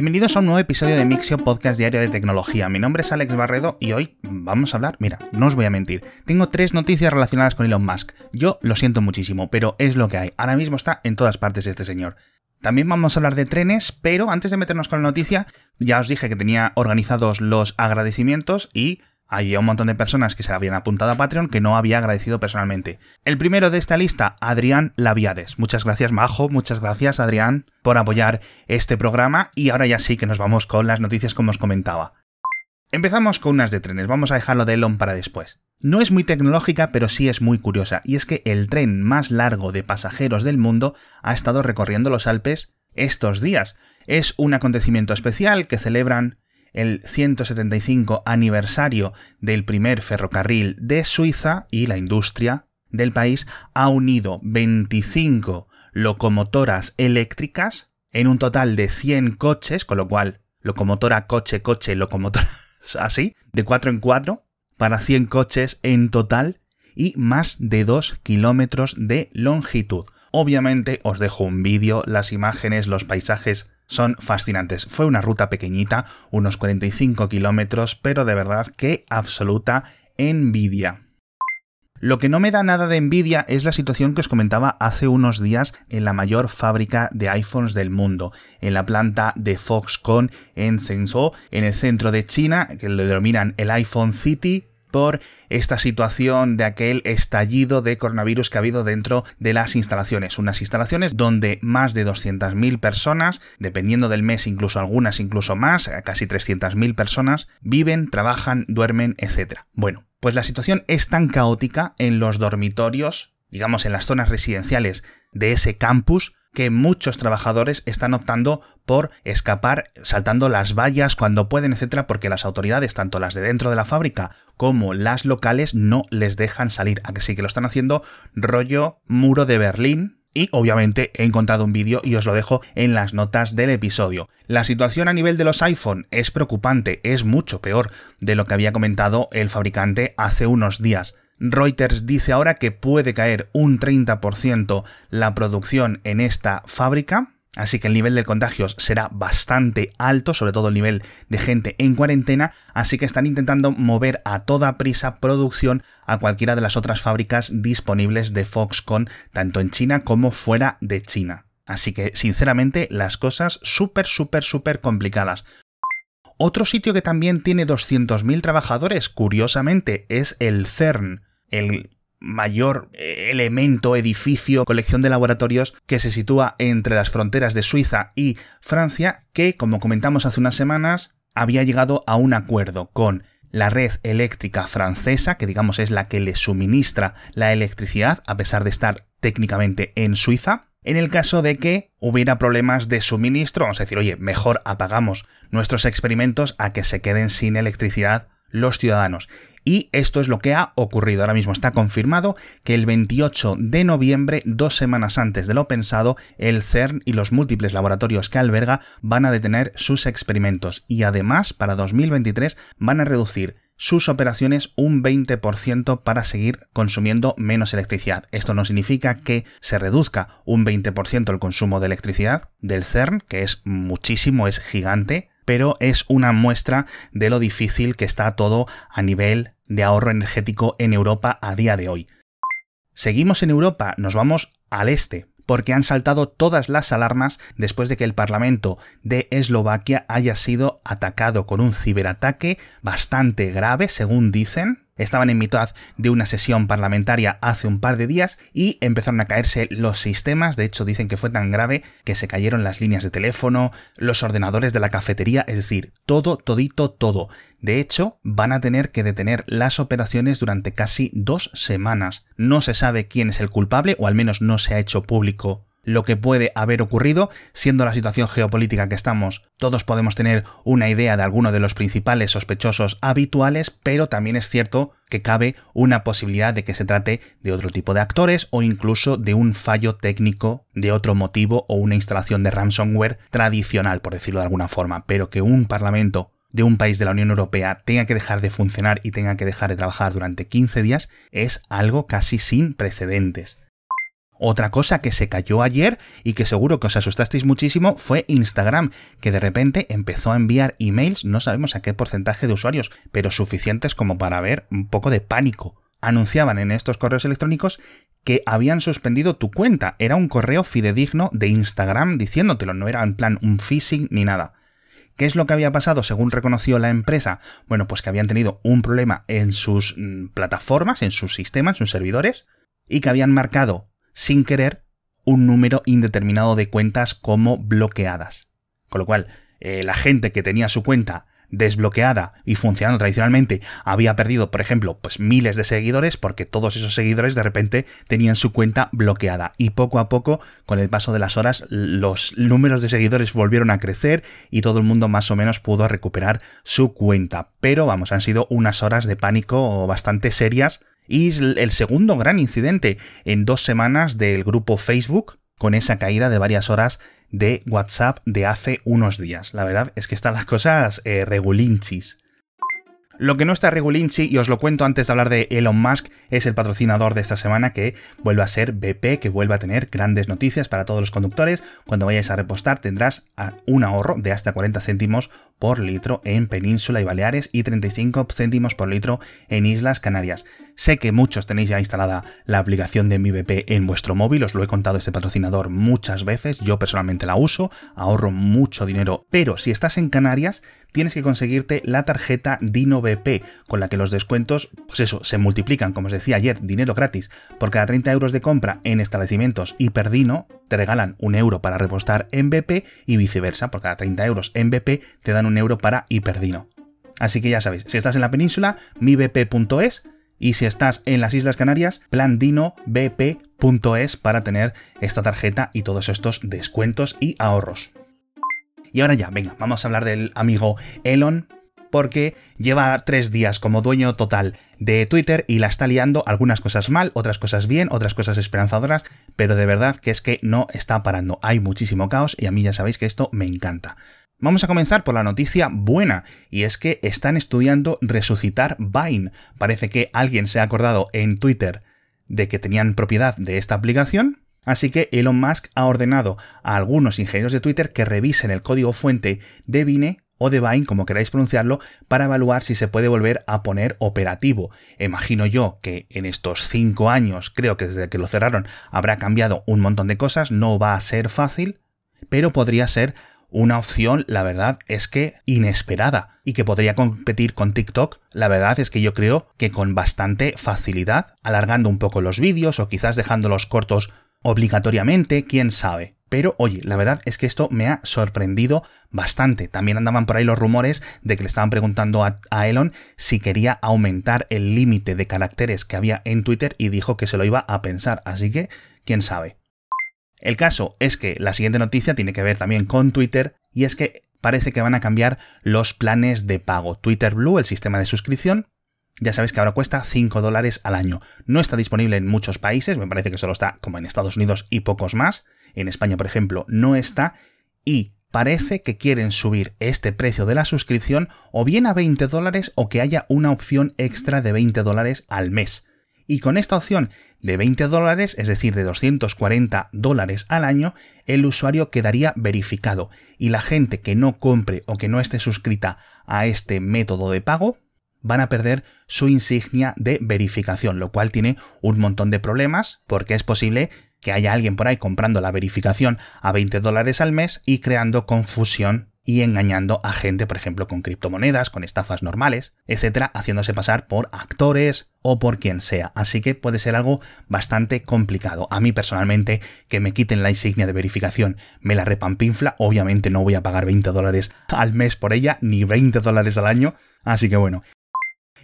Bienvenidos a un nuevo episodio de Mixio Podcast Diario de Tecnología. Mi nombre es Alex Barredo y hoy vamos a hablar, mira, no os voy a mentir, tengo tres noticias relacionadas con Elon Musk. Yo lo siento muchísimo, pero es lo que hay. Ahora mismo está en todas partes este señor. También vamos a hablar de trenes, pero antes de meternos con la noticia, ya os dije que tenía organizados los agradecimientos y hay un montón de personas que se habían apuntado a Patreon que no había agradecido personalmente. El primero de esta lista, Adrián Laviades. Muchas gracias, Majo. Muchas gracias, Adrián, por apoyar este programa. Y ahora ya sí que nos vamos con las noticias como os comentaba. Empezamos con unas de trenes. Vamos a dejarlo de Elon para después. No es muy tecnológica, pero sí es muy curiosa. Y es que el tren más largo de pasajeros del mundo ha estado recorriendo los Alpes estos días. Es un acontecimiento especial que celebran el 175 aniversario del primer ferrocarril de Suiza y la industria del país ha unido 25 locomotoras eléctricas en un total de 100 coches, con lo cual locomotora, coche, coche, locomotora, así, de 4 en 4, para 100 coches en total y más de 2 kilómetros de longitud. Obviamente os dejo un vídeo, las imágenes, los paisajes son fascinantes. Fue una ruta pequeñita, unos 45 kilómetros, pero de verdad que absoluta envidia. Lo que no me da nada de envidia es la situación que os comentaba hace unos días en la mayor fábrica de iPhones del mundo, en la planta de Foxconn en Shenzhou, en el centro de China, que lo denominan el iPhone City, por esta situación de aquel estallido de coronavirus que ha habido dentro de las instalaciones. Unas instalaciones donde más de 200.000 personas, dependiendo del mes, incluso algunas incluso más, casi 300.000 personas, viven, trabajan, duermen, etc. Bueno, pues la situación es tan caótica en los dormitorios, digamos en las zonas residenciales de ese campus, que muchos trabajadores están optando por escapar saltando las vallas cuando pueden, etcétera, porque las autoridades, tanto las de dentro de la fábrica como las locales, no les dejan salir. Así que lo están haciendo rollo muro de Berlín, y obviamente he encontrado un vídeo y os lo dejo en las notas del episodio. La situación a nivel de los iPhone es preocupante, es mucho peor de lo que había comentado el fabricante hace unos días. Reuters dice ahora que puede caer un 30% la producción en esta fábrica, así que el nivel de contagios será bastante alto, sobre todo el nivel de gente en cuarentena, así que están intentando mover a toda prisa producción a cualquiera de las otras fábricas disponibles de Foxconn, tanto en China como fuera de China. Así que, sinceramente, las cosas súper, súper, súper complicadas. Otro sitio que también tiene 200.000 trabajadores, curiosamente, es el CERN, el mayor eh, elemento, edificio, colección de laboratorios que se sitúa entre las fronteras de Suiza y Francia, que, como comentamos hace unas semanas, había llegado a un acuerdo con la red eléctrica francesa, que digamos es la que le suministra la electricidad, a pesar de estar técnicamente en Suiza, en el caso de que hubiera problemas de suministro, vamos a decir, oye, mejor apagamos nuestros experimentos a que se queden sin electricidad los ciudadanos. Y esto es lo que ha ocurrido. Ahora mismo está confirmado que el 28 de noviembre, dos semanas antes de lo pensado, el CERN y los múltiples laboratorios que alberga van a detener sus experimentos y además para 2023 van a reducir sus operaciones un 20% para seguir consumiendo menos electricidad. Esto no significa que se reduzca un 20% el consumo de electricidad del CERN, que es muchísimo, es gigante, pero es una muestra de lo difícil que está todo a nivel de ahorro energético en Europa a día de hoy. Seguimos en Europa, nos vamos al este, porque han saltado todas las alarmas después de que el Parlamento de Eslovaquia haya sido atacado con un ciberataque bastante grave, según dicen, Estaban en mitad de una sesión parlamentaria hace un par de días y empezaron a caerse los sistemas. De hecho, dicen que fue tan grave que se cayeron las líneas de teléfono, los ordenadores de la cafetería, es decir, todo, todito, todo. De hecho, van a tener que detener las operaciones durante casi dos semanas. No se sabe quién es el culpable, o al menos no se ha hecho público lo que puede haber ocurrido, siendo la situación geopolítica que estamos. Todos podemos tener una idea de alguno de los principales sospechosos habituales, pero también es cierto que cabe una posibilidad de que se trate de otro tipo de actores o incluso de un fallo técnico de otro motivo o una instalación de ransomware tradicional, por decirlo de alguna forma, pero que un parlamento de un país de la Unión Europea tenga que dejar de funcionar y tenga que dejar de trabajar durante 15 días es algo casi sin precedentes. Otra cosa que se cayó ayer y que seguro que os asustasteis muchísimo fue Instagram, que de repente empezó a enviar emails, no sabemos a qué porcentaje de usuarios, pero suficientes como para ver un poco de pánico. Anunciaban en estos correos electrónicos que habían suspendido tu cuenta. Era un correo fidedigno de Instagram diciéndotelo, no era en plan un phishing ni nada. ¿Qué es lo que había pasado según reconoció la empresa? Bueno, pues que habían tenido un problema en sus mm, plataformas, en sus sistemas, en sus servidores, y que habían marcado sin querer un número indeterminado de cuentas como bloqueadas. Con lo cual, eh, la gente que tenía su cuenta desbloqueada y funcionando tradicionalmente había perdido, por ejemplo, pues miles de seguidores porque todos esos seguidores de repente tenían su cuenta bloqueada y poco a poco, con el paso de las horas, los números de seguidores volvieron a crecer y todo el mundo más o menos pudo recuperar su cuenta. Pero vamos, han sido unas horas de pánico bastante serias y el segundo gran incidente en dos semanas del grupo Facebook, con esa caída de varias horas de WhatsApp de hace unos días. La verdad es que están las cosas eh, regulinchis. Lo que no está regulinchi, y os lo cuento antes de hablar de Elon Musk, es el patrocinador de esta semana que vuelve a ser BP, que vuelve a tener grandes noticias para todos los conductores. Cuando vayáis a repostar tendrás un ahorro de hasta 40 céntimos por litro en Península y Baleares y 35 céntimos por litro en Islas Canarias. Sé que muchos tenéis ya instalada la aplicación de mi BP en vuestro móvil, os lo he contado este patrocinador muchas veces, yo personalmente la uso, ahorro mucho dinero, pero si estás en Canarias tienes que conseguirte la tarjeta Dino BP, con la que los descuentos, pues eso, se multiplican, como os decía ayer, dinero gratis, por cada 30 euros de compra en establecimientos Hiperdino, te regalan un euro para repostar en BP y viceversa, por cada 30 euros en BP te dan un euro para Hiperdino. Así que ya sabéis, si estás en la península, mibp.es y si estás en las Islas Canarias, plandinobp.es para tener esta tarjeta y todos estos descuentos y ahorros. Y ahora ya, venga, vamos a hablar del amigo Elon, porque lleva tres días como dueño total de Twitter y la está liando algunas cosas mal, otras cosas bien, otras cosas esperanzadoras, pero de verdad que es que no está parando. Hay muchísimo caos y a mí ya sabéis que esto me encanta. Vamos a comenzar por la noticia buena, y es que están estudiando resucitar Vine. Parece que alguien se ha acordado en Twitter de que tenían propiedad de esta aplicación, así que Elon Musk ha ordenado a algunos ingenieros de Twitter que revisen el código fuente de Vine o de Vine, como queráis pronunciarlo, para evaluar si se puede volver a poner operativo. Imagino yo que en estos cinco años, creo que desde que lo cerraron, habrá cambiado un montón de cosas, no va a ser fácil, pero podría ser una opción, la verdad es que inesperada y que podría competir con TikTok, la verdad es que yo creo que con bastante facilidad, alargando un poco los vídeos o quizás dejándolos cortos obligatoriamente, quién sabe. Pero oye, la verdad es que esto me ha sorprendido bastante. También andaban por ahí los rumores de que le estaban preguntando a, a Elon si quería aumentar el límite de caracteres que había en Twitter y dijo que se lo iba a pensar. Así que, quién sabe. El caso es que la siguiente noticia tiene que ver también con Twitter y es que parece que van a cambiar los planes de pago. Twitter Blue, el sistema de suscripción, ya sabéis que ahora cuesta 5 dólares al año. No está disponible en muchos países, me parece que solo está como en Estados Unidos y pocos más. En España, por ejemplo, no está. Y parece que quieren subir este precio de la suscripción o bien a 20 dólares o que haya una opción extra de 20 dólares al mes. Y con esta opción de 20 dólares, es decir, de 240 dólares al año, el usuario quedaría verificado. Y la gente que no compre o que no esté suscrita a este método de pago van a perder su insignia de verificación, lo cual tiene un montón de problemas porque es posible que haya alguien por ahí comprando la verificación a 20 dólares al mes y creando confusión y engañando a gente, por ejemplo, con criptomonedas, con estafas normales, etcétera, haciéndose pasar por actores o por quien sea. Así que puede ser algo bastante complicado. A mí personalmente, que me quiten la insignia de verificación, me la repampinfla. Obviamente no voy a pagar 20 dólares al mes por ella, ni 20 dólares al año. Así que bueno.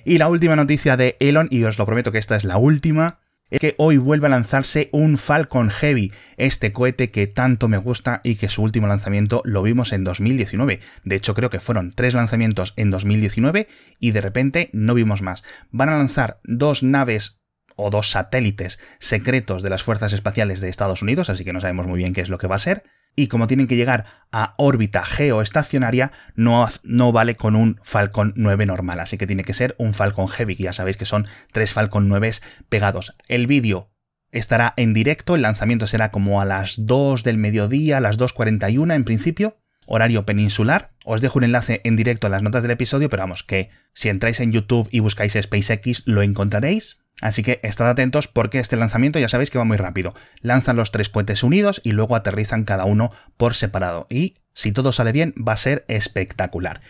Y la última noticia de Elon, y os lo prometo que esta es la última, es que hoy vuelve a lanzarse un Falcon Heavy, este cohete que tanto me gusta y que su último lanzamiento lo vimos en 2019. De hecho, creo que fueron tres lanzamientos en 2019 y de repente no vimos más. Van a lanzar dos naves o dos satélites secretos de las fuerzas espaciales de Estados Unidos, así que no sabemos muy bien qué es lo que va a ser y como tienen que llegar a órbita geoestacionaria, no, no vale con un Falcon 9 normal, así que tiene que ser un Falcon Heavy, que ya sabéis que son tres Falcon 9 pegados. El vídeo estará en directo, el lanzamiento será como a las 2 del mediodía, a las 2.41 en principio, horario peninsular. Os dejo un enlace en directo en las notas del episodio, pero vamos, que si entráis en YouTube y buscáis SpaceX lo encontraréis. Así que estad atentos porque este lanzamiento ya sabéis que va muy rápido. Lanzan los tres cohetes unidos y luego aterrizan cada uno por separado. Y si todo sale bien, va a ser espectacular.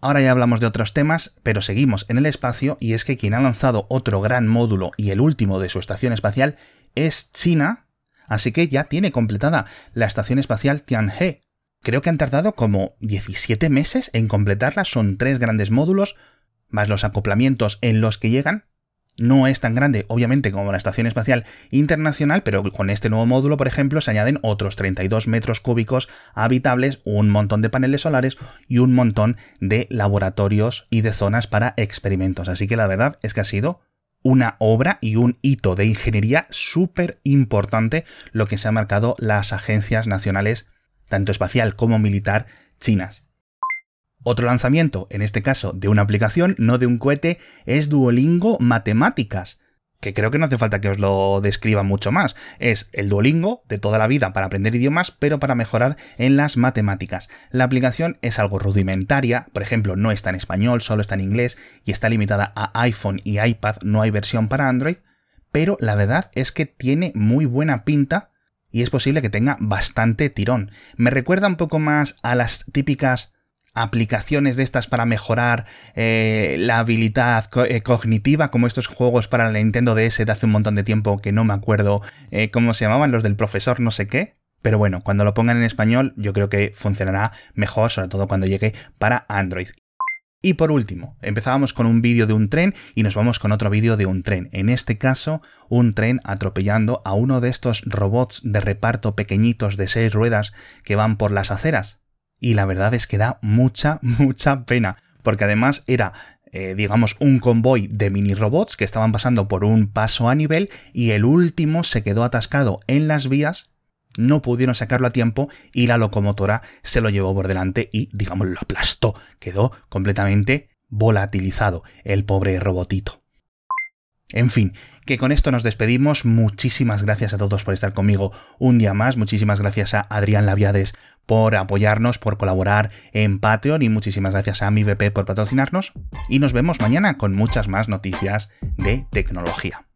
Ahora ya hablamos de otros temas, pero seguimos en el espacio y es que quien ha lanzado otro gran módulo y el último de su estación espacial es China, así que ya tiene completada la estación espacial Tianhe. Creo que han tardado como 17 meses en completarla, son tres grandes módulos, más los acoplamientos en los que llegan, no es tan grande, obviamente, como la Estación Espacial Internacional, pero con este nuevo módulo, por ejemplo, se añaden otros 32 metros cúbicos habitables, un montón de paneles solares y un montón de laboratorios y de zonas para experimentos. Así que la verdad es que ha sido una obra y un hito de ingeniería súper importante lo que se han marcado las agencias nacionales, tanto espacial como militar, chinas. Otro lanzamiento, en este caso de una aplicación, no de un cohete, es Duolingo Matemáticas, que creo que no hace falta que os lo describa mucho más. Es el Duolingo de toda la vida para aprender idiomas, pero para mejorar en las matemáticas. La aplicación es algo rudimentaria, por ejemplo, no está en español, solo está en inglés y está limitada a iPhone y iPad, no hay versión para Android, pero la verdad es que tiene muy buena pinta y es posible que tenga bastante tirón. Me recuerda un poco más a las típicas aplicaciones de estas para mejorar eh, la habilidad eh, cognitiva, como estos juegos para la Nintendo DS de hace un montón de tiempo que no me acuerdo eh, cómo se llamaban, los del profesor no sé qué. Pero bueno, cuando lo pongan en español yo creo que funcionará mejor, sobre todo cuando llegue para Android. Y por último, empezábamos con un vídeo de un tren y nos vamos con otro vídeo de un tren. En este caso, un tren atropellando a uno de estos robots de reparto pequeñitos de seis ruedas que van por las aceras y la verdad es que da mucha, mucha pena, porque además era eh, digamos, un convoy de mini robots que estaban pasando por un paso a nivel y el último se quedó atascado en las vías, no pudieron sacarlo a tiempo y la locomotora se lo llevó por delante y, digamos, lo aplastó, quedó completamente volatilizado el pobre robotito. En fin, que con esto nos despedimos. Muchísimas gracias a todos por estar conmigo un día más. Muchísimas gracias a Adrián Laviades por apoyarnos, por colaborar en Patreon y muchísimas gracias a mi VP por patrocinarnos. Y nos vemos mañana con muchas más noticias de tecnología.